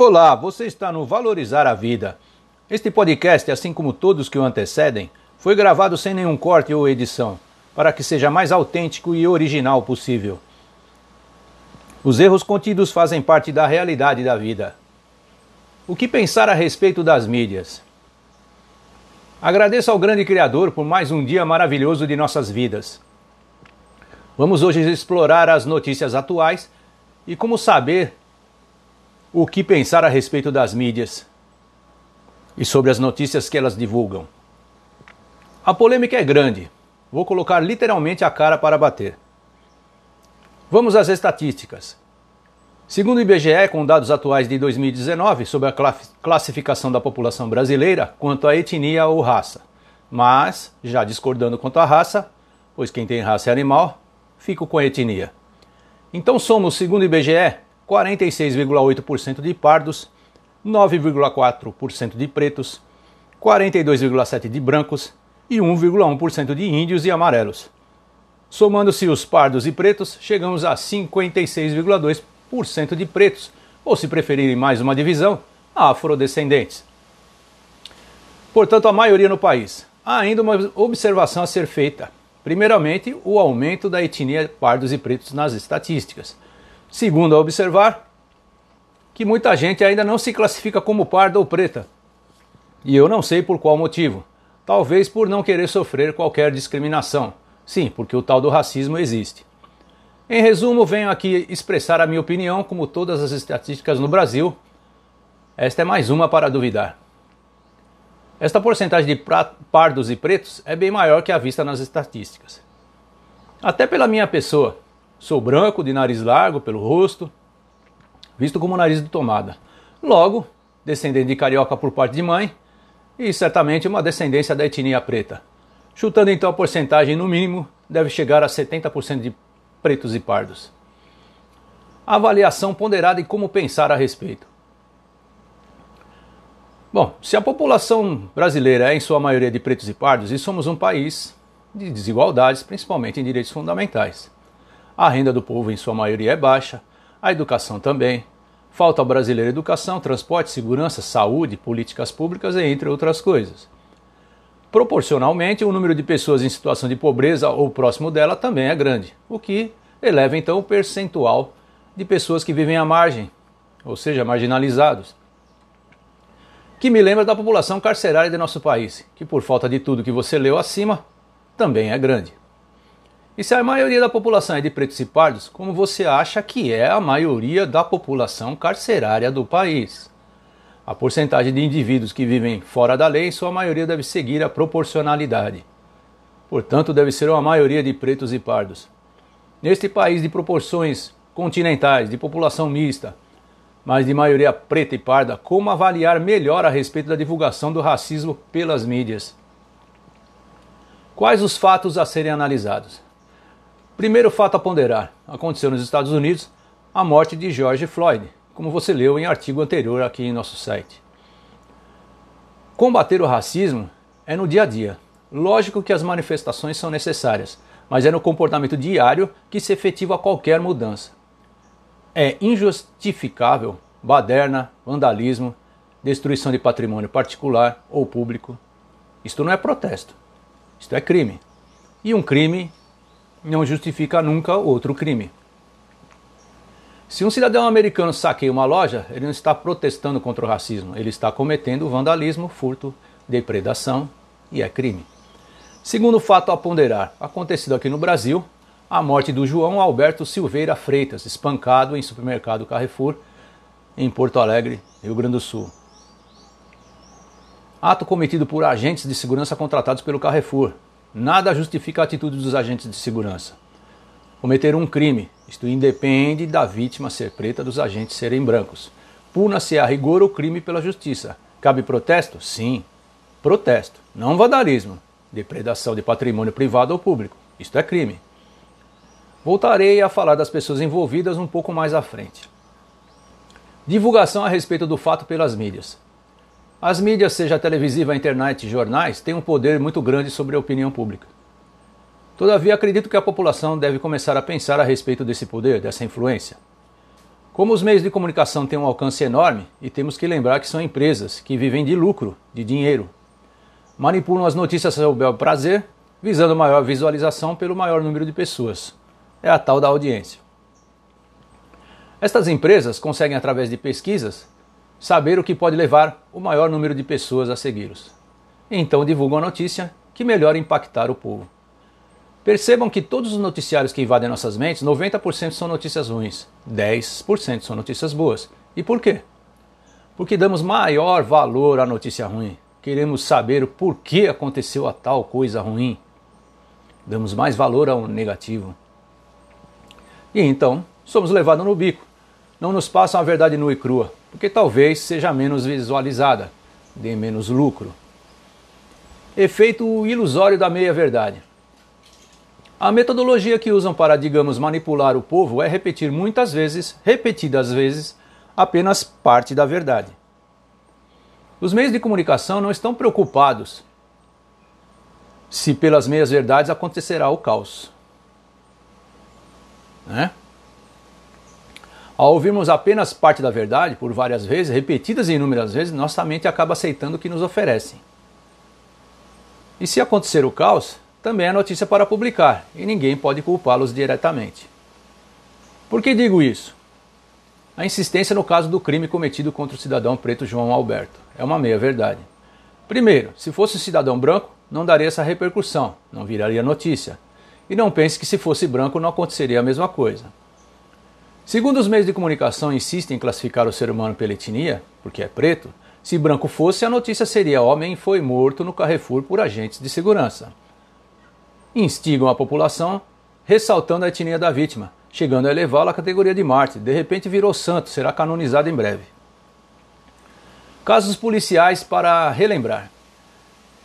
Olá, você está no Valorizar a Vida. Este podcast, assim como todos que o antecedem, foi gravado sem nenhum corte ou edição, para que seja mais autêntico e original possível. Os erros contidos fazem parte da realidade da vida. O que pensar a respeito das mídias? Agradeço ao grande Criador por mais um dia maravilhoso de nossas vidas. Vamos hoje explorar as notícias atuais e como saber o que pensar a respeito das mídias e sobre as notícias que elas divulgam. A polêmica é grande. Vou colocar literalmente a cara para bater. Vamos às estatísticas. Segundo o IBGE, com dados atuais de 2019 sobre a classificação da população brasileira quanto à etnia ou raça, mas já discordando quanto à raça, pois quem tem raça é animal, fico com a etnia. Então somos, segundo o IBGE, 46,8% de pardos, 9,4% de pretos, 42,7% de brancos e 1,1% de índios e amarelos. Somando-se os pardos e pretos, chegamos a 56,2% de pretos, ou se preferirem mais uma divisão, afrodescendentes. Portanto, a maioria no país. Há ainda uma observação a ser feita. Primeiramente, o aumento da etnia pardos e pretos nas estatísticas. Segundo, a observar que muita gente ainda não se classifica como parda ou preta. E eu não sei por qual motivo. Talvez por não querer sofrer qualquer discriminação. Sim, porque o tal do racismo existe. Em resumo, venho aqui expressar a minha opinião, como todas as estatísticas no Brasil. Esta é mais uma para duvidar. Esta porcentagem de pardos e pretos é bem maior que a vista nas estatísticas. Até pela minha pessoa, Sou branco, de nariz largo, pelo rosto, visto como nariz de tomada. Logo, descendente de carioca por parte de mãe e certamente uma descendência da etnia preta. Chutando então a porcentagem, no mínimo, deve chegar a 70% de pretos e pardos. Avaliação ponderada e como pensar a respeito. Bom, se a população brasileira é em sua maioria de pretos e pardos, e somos um país de desigualdades, principalmente em direitos fundamentais. A renda do povo, em sua maioria, é baixa, a educação também. Falta ao brasileiro educação, transporte, segurança, saúde, políticas públicas, entre outras coisas. Proporcionalmente, o número de pessoas em situação de pobreza ou próximo dela também é grande, o que eleva então o percentual de pessoas que vivem à margem, ou seja, marginalizados. Que me lembra da população carcerária de nosso país, que por falta de tudo que você leu acima, também é grande. E se a maioria da população é de pretos e pardos, como você acha que é a maioria da população carcerária do país? A porcentagem de indivíduos que vivem fora da lei, sua maioria, deve seguir a proporcionalidade. Portanto, deve ser uma maioria de pretos e pardos. Neste país de proporções continentais, de população mista, mas de maioria preta e parda, como avaliar melhor a respeito da divulgação do racismo pelas mídias? Quais os fatos a serem analisados? Primeiro fato a ponderar: aconteceu nos Estados Unidos a morte de George Floyd, como você leu em artigo anterior aqui em nosso site. Combater o racismo é no dia a dia. Lógico que as manifestações são necessárias, mas é no comportamento diário que se efetiva qualquer mudança. É injustificável baderna, vandalismo, destruição de patrimônio particular ou público. Isto não é protesto, isto é crime. E um crime não justifica nunca outro crime. Se um cidadão americano saqueia uma loja, ele não está protestando contra o racismo, ele está cometendo vandalismo, furto, depredação e é crime. Segundo fato a ponderar, acontecido aqui no Brasil, a morte do João Alberto Silveira Freitas, espancado em supermercado Carrefour, em Porto Alegre, Rio Grande do Sul. Ato cometido por agentes de segurança contratados pelo Carrefour, Nada justifica a atitude dos agentes de segurança. Cometer um crime, isto independe da vítima ser preta, dos agentes serem brancos. Puna-se a rigor o crime pela justiça. Cabe protesto? Sim. Protesto, não vandalismo. Depredação de patrimônio privado ou público. Isto é crime. Voltarei a falar das pessoas envolvidas um pouco mais à frente. Divulgação a respeito do fato pelas mídias. As mídias, seja televisiva, internet e jornais, têm um poder muito grande sobre a opinião pública. Todavia, acredito que a população deve começar a pensar a respeito desse poder, dessa influência. Como os meios de comunicação têm um alcance enorme, e temos que lembrar que são empresas que vivem de lucro, de dinheiro, manipulam as notícias ao bel prazer, visando maior visualização pelo maior número de pessoas. É a tal da audiência. Estas empresas conseguem, através de pesquisas, saber o que pode levar o maior número de pessoas a segui-los. Então divulgam a notícia que melhor impactar o povo. Percebam que todos os noticiários que invadem nossas mentes, 90% são notícias ruins, 10% são notícias boas. E por quê? Porque damos maior valor à notícia ruim. Queremos saber o porquê aconteceu a tal coisa ruim. Damos mais valor ao negativo. E então, somos levados no bico. Não nos passam a verdade nua e crua, porque talvez seja menos visualizada, dê menos lucro. Efeito ilusório da meia-verdade. A metodologia que usam para, digamos, manipular o povo é repetir muitas vezes, repetidas vezes, apenas parte da verdade. Os meios de comunicação não estão preocupados se pelas meias verdades acontecerá o caos. Né? Ao ouvirmos apenas parte da verdade, por várias vezes, repetidas e inúmeras vezes, nossa mente acaba aceitando o que nos oferecem. E se acontecer o caos, também é notícia para publicar e ninguém pode culpá-los diretamente. Por que digo isso? A insistência no caso do crime cometido contra o cidadão preto João Alberto é uma meia-verdade. Primeiro, se fosse cidadão branco, não daria essa repercussão, não viraria notícia. E não pense que se fosse branco não aconteceria a mesma coisa. Segundo os meios de comunicação insistem em classificar o ser humano pela etnia, porque é preto, se branco fosse, a notícia seria homem foi morto no Carrefour por agentes de segurança instigam a população, ressaltando a etnia da vítima, chegando a elevá-la à categoria de mártir. De repente virou santo, será canonizado em breve. Casos policiais para relembrar.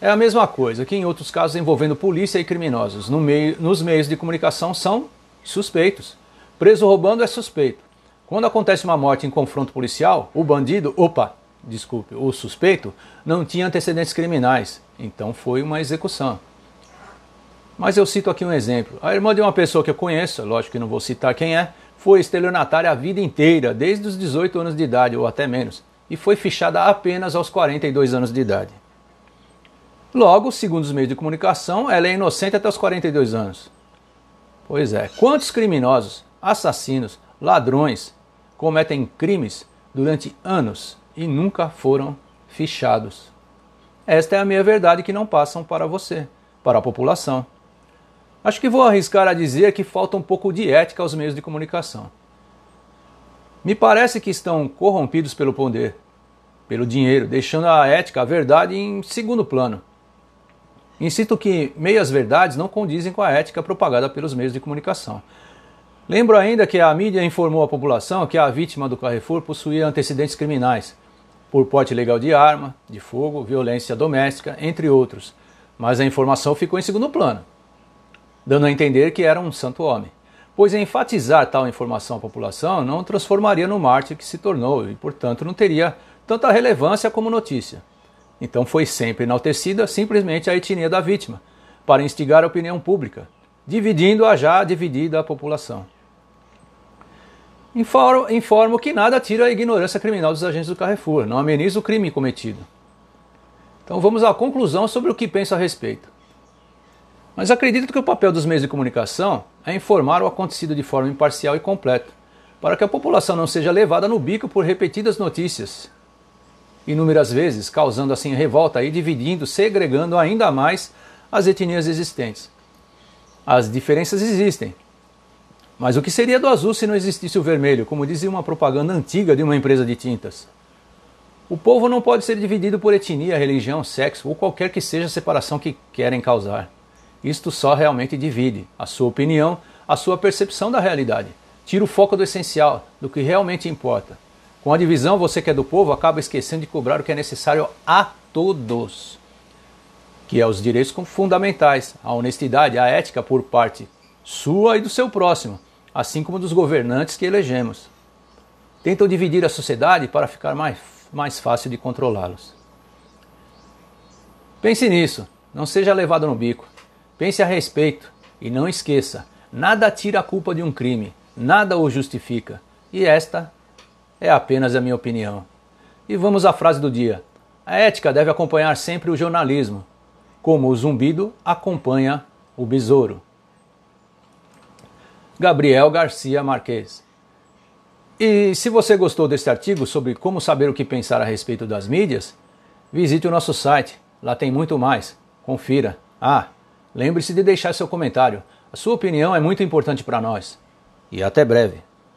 É a mesma coisa que em outros casos envolvendo polícia e criminosos. No meio, nos meios de comunicação são suspeitos. Preso roubando é suspeito. Quando acontece uma morte em confronto policial, o bandido, opa, desculpe, o suspeito, não tinha antecedentes criminais, então foi uma execução. Mas eu cito aqui um exemplo. A irmã de uma pessoa que eu conheço, lógico que não vou citar quem é, foi estelionatária a vida inteira, desde os 18 anos de idade ou até menos, e foi fichada apenas aos 42 anos de idade. Logo, segundo os meios de comunicação, ela é inocente até os 42 anos. Pois é, quantos criminosos, assassinos, ladrões cometem crimes durante anos e nunca foram fichados? Esta é a minha verdade que não passam para você, para a população. Acho que vou arriscar a dizer que falta um pouco de ética aos meios de comunicação. Me parece que estão corrompidos pelo poder, pelo dinheiro, deixando a ética, a verdade em segundo plano. Insisto que meias verdades não condizem com a ética propagada pelos meios de comunicação. Lembro ainda que a mídia informou a população que a vítima do Carrefour possuía antecedentes criminais, por porte ilegal de arma, de fogo, violência doméstica, entre outros, mas a informação ficou em segundo plano dando a entender que era um santo homem. Pois enfatizar tal informação à população não transformaria no mártir que se tornou e, portanto, não teria tanta relevância como notícia. Então foi sempre enaltecida simplesmente a etnia da vítima, para instigar a opinião pública, dividindo a já dividida população. Informo, informo que nada tira a ignorância criminal dos agentes do Carrefour, não ameniza o crime cometido. Então vamos à conclusão sobre o que penso a respeito. Mas acredito que o papel dos meios de comunicação é informar o acontecido de forma imparcial e completa, para que a população não seja levada no bico por repetidas notícias, inúmeras vezes, causando assim revolta e dividindo, segregando ainda mais as etnias existentes. As diferenças existem. Mas o que seria do azul se não existisse o vermelho, como dizia uma propaganda antiga de uma empresa de tintas? O povo não pode ser dividido por etnia, religião, sexo ou qualquer que seja a separação que querem causar. Isto só realmente divide a sua opinião, a sua percepção da realidade. Tira o foco do essencial, do que realmente importa. Com a divisão, você que é do povo acaba esquecendo de cobrar o que é necessário a todos, que é os direitos fundamentais, a honestidade, a ética por parte sua e do seu próximo, assim como dos governantes que elegemos. Tentam dividir a sociedade para ficar mais, mais fácil de controlá-los. Pense nisso, não seja levado no bico. Pense a respeito e não esqueça: nada tira a culpa de um crime, nada o justifica. E esta é apenas a minha opinião. E vamos à frase do dia. A ética deve acompanhar sempre o jornalismo, como o zumbido acompanha o besouro. Gabriel Garcia Marques. E se você gostou deste artigo sobre como saber o que pensar a respeito das mídias, visite o nosso site, lá tem muito mais. Confira. Ah, lembre-se de deixar seu comentário. A sua opinião é muito importante para nós. E até breve.